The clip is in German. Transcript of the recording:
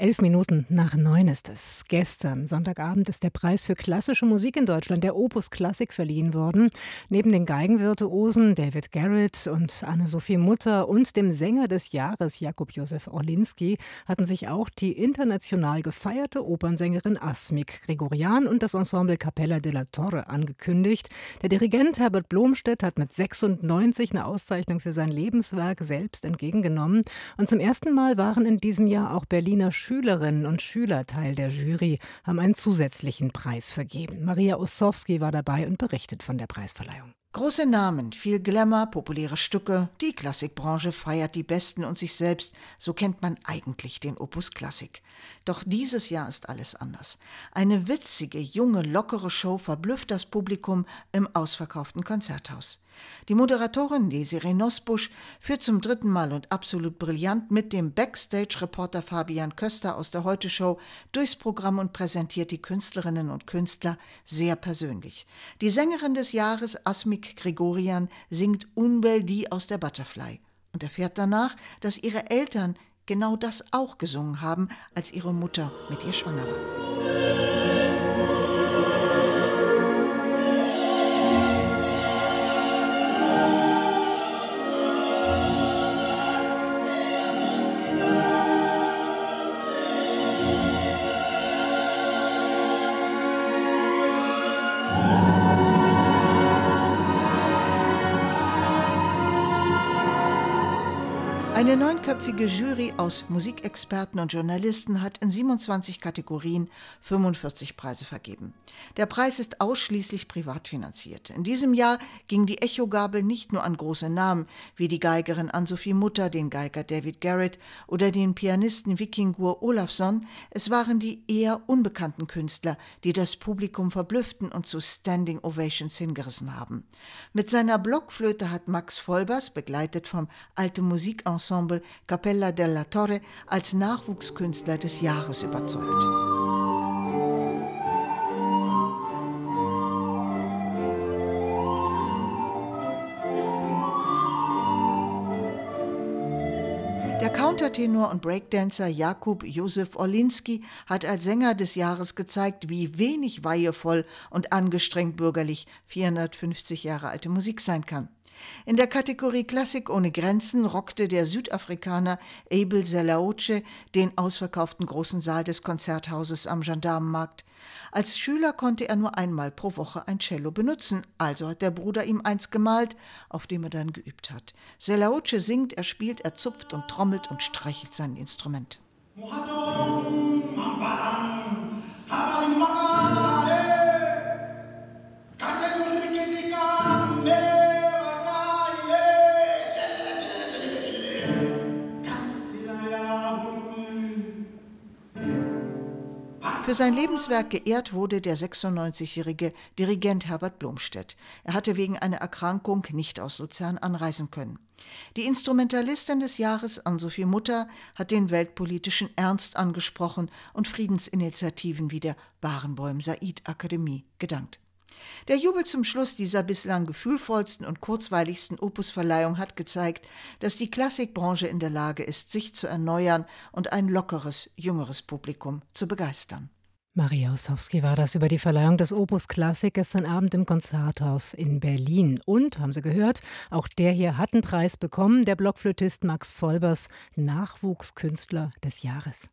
Elf Minuten nach neun ist es. Gestern, Sonntagabend, ist der Preis für klassische Musik in Deutschland, der Opus Klassik, verliehen worden. Neben den Geigenvirtuosen David Garrett und Anne-Sophie Mutter und dem Sänger des Jahres Jakub Josef Orlinski hatten sich auch die international gefeierte Opernsängerin Asmik Gregorian und das Ensemble Capella della Torre angekündigt. Der Dirigent Herbert Blomstedt hat mit 96 eine Auszeichnung für sein Lebenswerk selbst entgegengenommen. Und zum ersten Mal waren in diesem Jahr auch Berliner Schülerinnen und Schüler Teil der Jury, haben einen zusätzlichen Preis vergeben. Maria Ossowski war dabei und berichtet von der Preisverleihung. Große Namen, viel Glamour, populäre Stücke, die Klassikbranche feiert die Besten und sich selbst, so kennt man eigentlich den Opus Klassik. Doch dieses Jahr ist alles anders. Eine witzige, junge, lockere Show verblüfft das Publikum im ausverkauften Konzerthaus. Die Moderatorin Desiree Nosbusch führt zum dritten Mal und absolut brillant mit dem Backstage-Reporter Fabian Köster aus der Heute-Show durchs Programm und präsentiert die Künstlerinnen und Künstler sehr persönlich. Die Sängerin des Jahres, Asmik Gregorian, singt Unbel die aus der Butterfly und erfährt danach, dass ihre Eltern genau das auch gesungen haben, als ihre Mutter mit ihr schwanger war. Eine neunköpfige Jury aus Musikexperten und Journalisten hat in 27 Kategorien 45 Preise vergeben. Der Preis ist ausschließlich privat finanziert. In diesem Jahr ging die Echogabel nicht nur an große Namen wie die Geigerin Ann-Sophie Mutter, den Geiger David Garrett oder den Pianisten Vikingur Olafsson. Es waren die eher unbekannten Künstler, die das Publikum verblüfften und zu Standing Ovations hingerissen haben. Mit seiner Blockflöte hat Max Vollbers, begleitet vom Alte Musikensemble Ensemble Capella della Torre als Nachwuchskünstler des Jahres überzeugt. Der Countertenor und Breakdancer Jakub Josef Orlinski hat als Sänger des Jahres gezeigt, wie wenig weihevoll und angestrengt bürgerlich 450 Jahre alte Musik sein kann. In der Kategorie Klassik ohne Grenzen rockte der Südafrikaner Abel Selaoche den ausverkauften großen Saal des Konzerthauses am Gendarmenmarkt. Als Schüler konnte er nur einmal pro Woche ein Cello benutzen, also hat der Bruder ihm eins gemalt, auf dem er dann geübt hat. Selaoche singt, er spielt, er zupft und trommelt und streichelt sein Instrument. Für sein Lebenswerk geehrt wurde der 96-jährige Dirigent Herbert Blomstedt. Er hatte wegen einer Erkrankung nicht aus Luzern anreisen können. Die Instrumentalistin des Jahres, Ann-Sophie Mutter, hat den weltpolitischen Ernst angesprochen und Friedensinitiativen wie der Barenbäum Said Akademie gedankt. Der Jubel zum Schluss dieser bislang gefühlvollsten und kurzweiligsten Opusverleihung hat gezeigt, dass die Klassikbranche in der Lage ist, sich zu erneuern und ein lockeres, jüngeres Publikum zu begeistern. Maria Ossowski war das über die Verleihung des Opus Klassik gestern Abend im Konzerthaus in Berlin. Und, haben Sie gehört, auch der hier hat einen Preis bekommen, der Blockflötist Max Volbers, Nachwuchskünstler des Jahres.